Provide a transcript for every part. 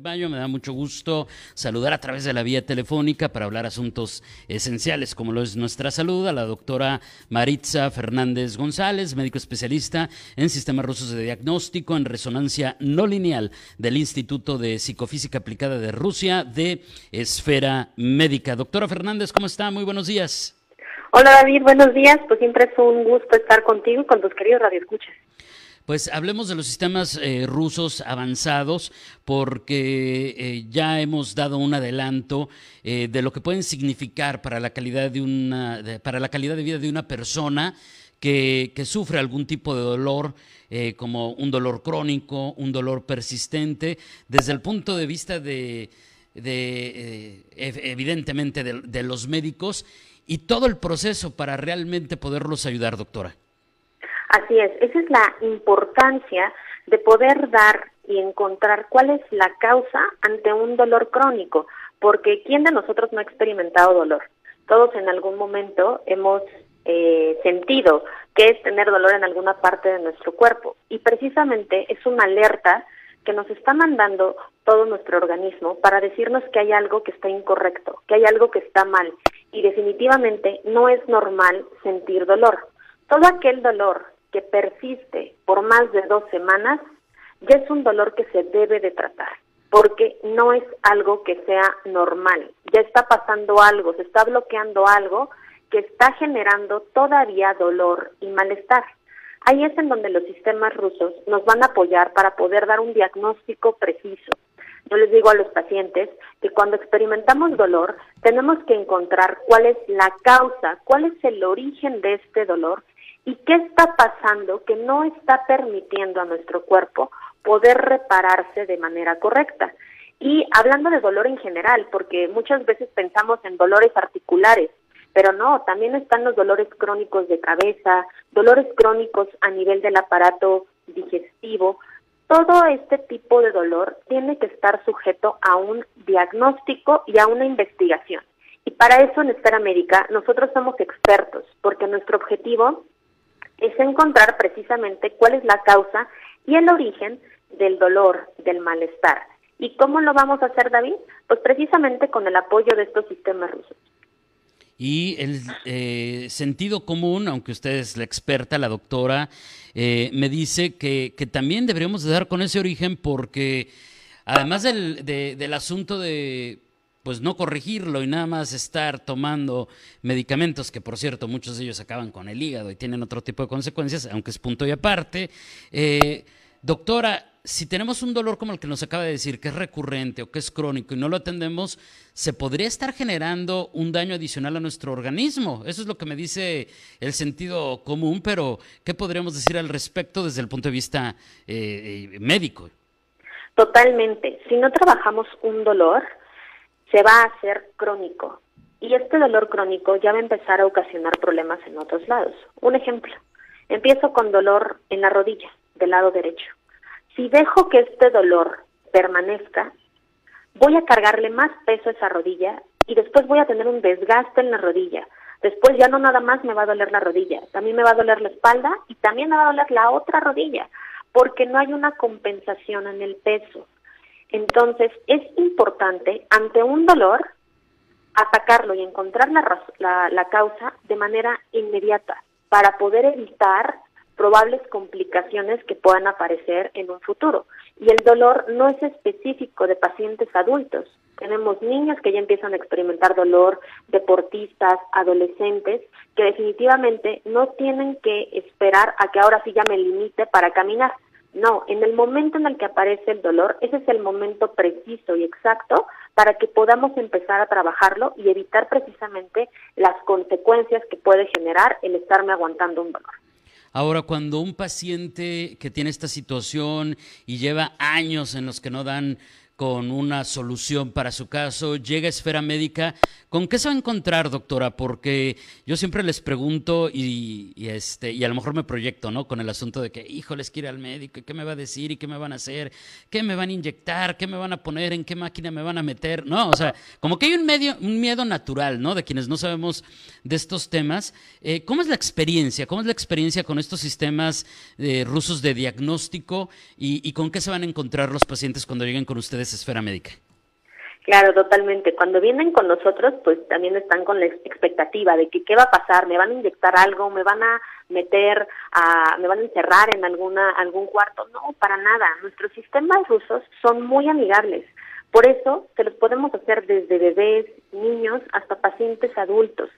de mayo. Me da mucho gusto saludar a través de la vía telefónica para hablar asuntos esenciales como lo es nuestra salud a la doctora Maritza Fernández González, médico especialista en sistemas rusos de diagnóstico en resonancia no lineal del Instituto de Psicofísica Aplicada de Rusia de Esfera Médica. Doctora Fernández, ¿cómo está? Muy buenos días. Hola David, buenos días. Pues siempre es un gusto estar contigo con tus queridos radioescuchas. Pues hablemos de los sistemas eh, rusos avanzados porque eh, ya hemos dado un adelanto eh, de lo que pueden significar para la calidad de una para la calidad de vida de una persona que, sufre algún tipo de dolor como un dolor crónico, un dolor persistente, desde el punto de vista de, evidentemente de los médicos y todo el proceso para realmente poderlos ayudar, doctora. Así es, esa es la importancia de poder dar y encontrar cuál es la causa ante un dolor crónico, porque ¿quién de nosotros no ha experimentado dolor? Todos en algún momento hemos eh, sentido que es tener dolor en alguna parte de nuestro cuerpo y precisamente es una alerta que nos está mandando todo nuestro organismo para decirnos que hay algo que está incorrecto, que hay algo que está mal y definitivamente no es normal sentir dolor. Todo aquel dolor que persiste por más de dos semanas, ya es un dolor que se debe de tratar, porque no es algo que sea normal, ya está pasando algo, se está bloqueando algo que está generando todavía dolor y malestar. Ahí es en donde los sistemas rusos nos van a apoyar para poder dar un diagnóstico preciso. Yo les digo a los pacientes que cuando experimentamos dolor tenemos que encontrar cuál es la causa, cuál es el origen de este dolor ¿Y qué está pasando que no está permitiendo a nuestro cuerpo poder repararse de manera correcta? Y hablando de dolor en general, porque muchas veces pensamos en dolores articulares, pero no, también están los dolores crónicos de cabeza, dolores crónicos a nivel del aparato digestivo. Todo este tipo de dolor tiene que estar sujeto a un diagnóstico y a una investigación. Y para eso en Esfera Médica nosotros somos expertos, porque nuestro objetivo es encontrar precisamente cuál es la causa y el origen del dolor, del malestar. ¿Y cómo lo vamos a hacer, David? Pues precisamente con el apoyo de estos sistemas rusos. Y el eh, sentido común, aunque usted es la experta, la doctora, eh, me dice que, también deberíamos de dar con ese origen porque además del, del asunto de pues no corregirlo y nada más estar tomando medicamentos que por cierto muchos de ellos acaban con el hígado y tienen otro tipo de consecuencias, aunque es punto y aparte. Eh, doctora, si tenemos un dolor como el que nos acaba de decir, que es recurrente o que es crónico y no lo atendemos, se podría estar generando un daño adicional a nuestro organismo. Eso es lo que me dice el sentido común, pero ¿qué podríamos decir al respecto desde el punto de vista eh, eh, médico? Totalmente. Si no trabajamos un dolor, se va a hacer crónico. Y este dolor crónico ya va a empezar a ocasionar problemas en otros lados. Un ejemplo, empiezo con dolor en la rodilla, del lado derecho. Si dejo que este dolor permanezca, voy a cargarle más peso a esa rodilla y después voy a tener un desgaste en la rodilla. Después ya no nada más me va a doler la rodilla, también me va a doler la espalda y también me va a doler la otra rodilla, porque no hay una compensación en el peso. Entonces, es importante, ante un dolor, atacarlo y encontrar la, la, causa de manera inmediata para poder evitar probables complicaciones que puedan aparecer en un futuro. Y el dolor no es específico de pacientes adultos. Tenemos niños que ya empiezan a experimentar dolor, deportistas, adolescentes, que definitivamente no tienen que esperar a que ahora sí ya me limite para caminar no, en el momento en el que aparece el dolor, ese es el momento preciso y exacto para que podamos empezar a trabajarlo y evitar precisamente las consecuencias que puede generar el estarme aguantando un dolor. Ahora, cuando un paciente que tiene esta situación y lleva años en los que no dan con una solución para su caso, llega a Esfera Médica. ¿Con qué se va a encontrar, doctora? Porque yo siempre les pregunto y, este, y a lo mejor me proyecto, ¿no? Con el asunto de que, hijo, les quiero ir al médico, ¿qué me va a decir y qué me van a hacer? ¿Qué me van a inyectar? ¿Qué me van a poner? ¿En qué máquina me van a meter? No, o sea, como que hay un, miedo natural, ¿no? De quienes no sabemos de estos temas. Eh, ¿Cómo es la experiencia? ¿Cómo es la experiencia con estos sistemas eh, rusos de diagnóstico y con qué se van a encontrar los pacientes cuando lleguen con ustedes? Esfera médica. Claro, totalmente. Cuando vienen con nosotros, pues también están con la expectativa de que qué va a pasar, me van a inyectar algo, me van a meter, a, me van a encerrar en alguna algún cuarto. No, para nada. Nuestros sistemas rusos son muy amigables. Por eso se los podemos hacer desde bebés, niños, hasta pacientes adultos.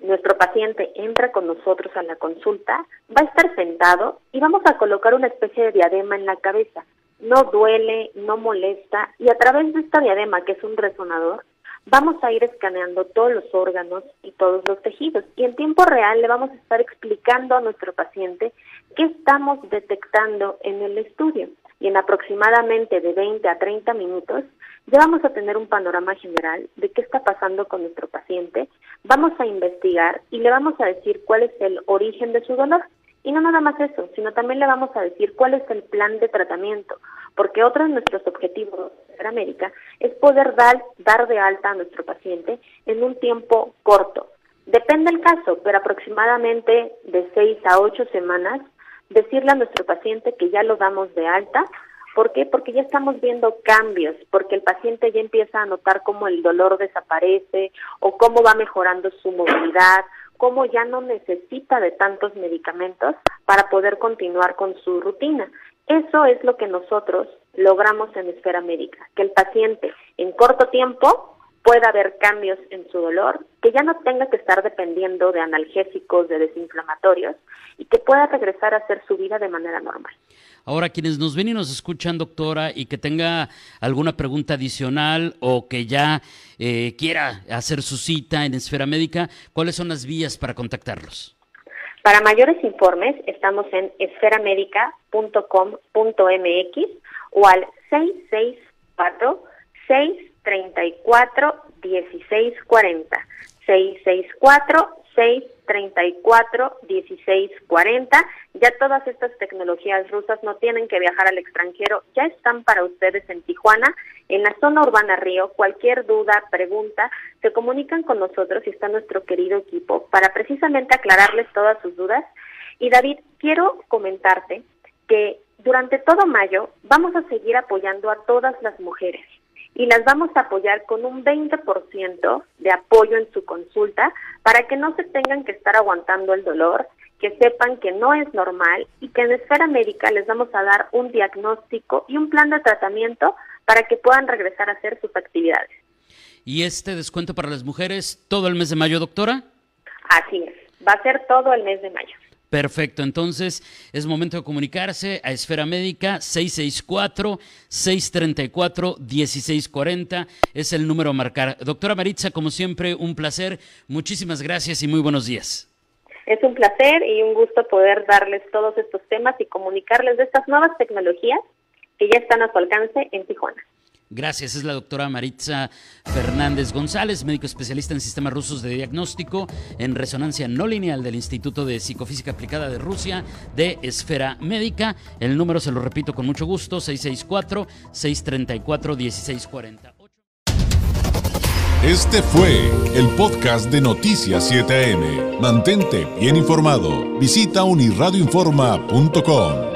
Nuestro paciente entra con nosotros a la consulta, va a estar sentado y vamos a colocar una especie de diadema en la cabeza no duele, no molesta y a través de esta diadema, que es un resonador, vamos a ir escaneando todos los órganos y todos los tejidos. Y en tiempo real le vamos a estar explicando a nuestro paciente qué estamos detectando en el estudio. Y en aproximadamente de 20 a 30 minutos ya vamos a tener un panorama general de qué está pasando con nuestro paciente, vamos a investigar y le vamos a decir cuál es el origen de su dolor. Y no nada más eso, sino también le vamos a decir cuál es el plan de tratamiento, porque otro de nuestros objetivos en América es poder dar, dar de alta a nuestro paciente en un tiempo corto. Depende del caso, pero aproximadamente de seis a ocho semanas, decirle a nuestro paciente que ya lo damos de alta. ¿Por qué? Porque ya estamos viendo cambios, porque el paciente ya empieza a notar cómo el dolor desaparece o cómo va mejorando su movilidad cómo ya no necesita de tantos medicamentos para poder continuar con su rutina. Eso es lo que nosotros logramos en Esfera Médica, que el paciente en corto tiempo pueda haber cambios en su dolor, que ya no tenga que estar dependiendo de analgésicos, de desinflamatorios y que pueda regresar a hacer su vida de manera normal. Ahora, quienes nos ven y nos escuchan, doctora, y que tenga alguna pregunta adicional o que ya eh, quiera hacer su cita en Esfera Médica, ¿cuáles son las vías para contactarlos? Para mayores informes, estamos en esferamedica.com.mx o al 664 634 1640. 664 634 1640. Ya todas estas tecnologías rusas no tienen que viajar al extranjero, ya están para ustedes en Tijuana, en la zona urbana Río. Cualquier duda, pregunta, se comunican con nosotros y está nuestro querido equipo para precisamente aclararles todas sus dudas. Y David, quiero comentarte que durante todo mayo vamos a seguir apoyando a todas las mujeres y las vamos a apoyar con un 20% de apoyo en su consulta para que no se tengan que estar aguantando el dolor, que sepan que no es normal y que en Esfera Médica les vamos a dar un diagnóstico y un plan de tratamiento para que puedan regresar a hacer sus actividades. ¿Y este descuento para las mujeres todo el mes de mayo, doctora? Así es, va a ser todo el mes de mayo. Perfecto, entonces es momento de comunicarse a Esfera Médica 664-634-1640, es el número a marcar. Doctora Maritza, como siempre, un placer, muchísimas gracias y muy buenos días. Es un placer y un gusto poder darles todos estos temas y comunicarles de estas nuevas tecnologías que ya están a su alcance en Tijuana. Gracias, es la doctora Maritza Fernández González, médico especialista en sistemas rusos de diagnóstico en resonancia no lineal del Instituto de Psicofísica Aplicada de Rusia de Esfera Médica. El número se lo repito con mucho gusto, 664-634-1640. Este fue el podcast de Noticias 7am. Mantente bien informado. Visita unirradioinforma.com.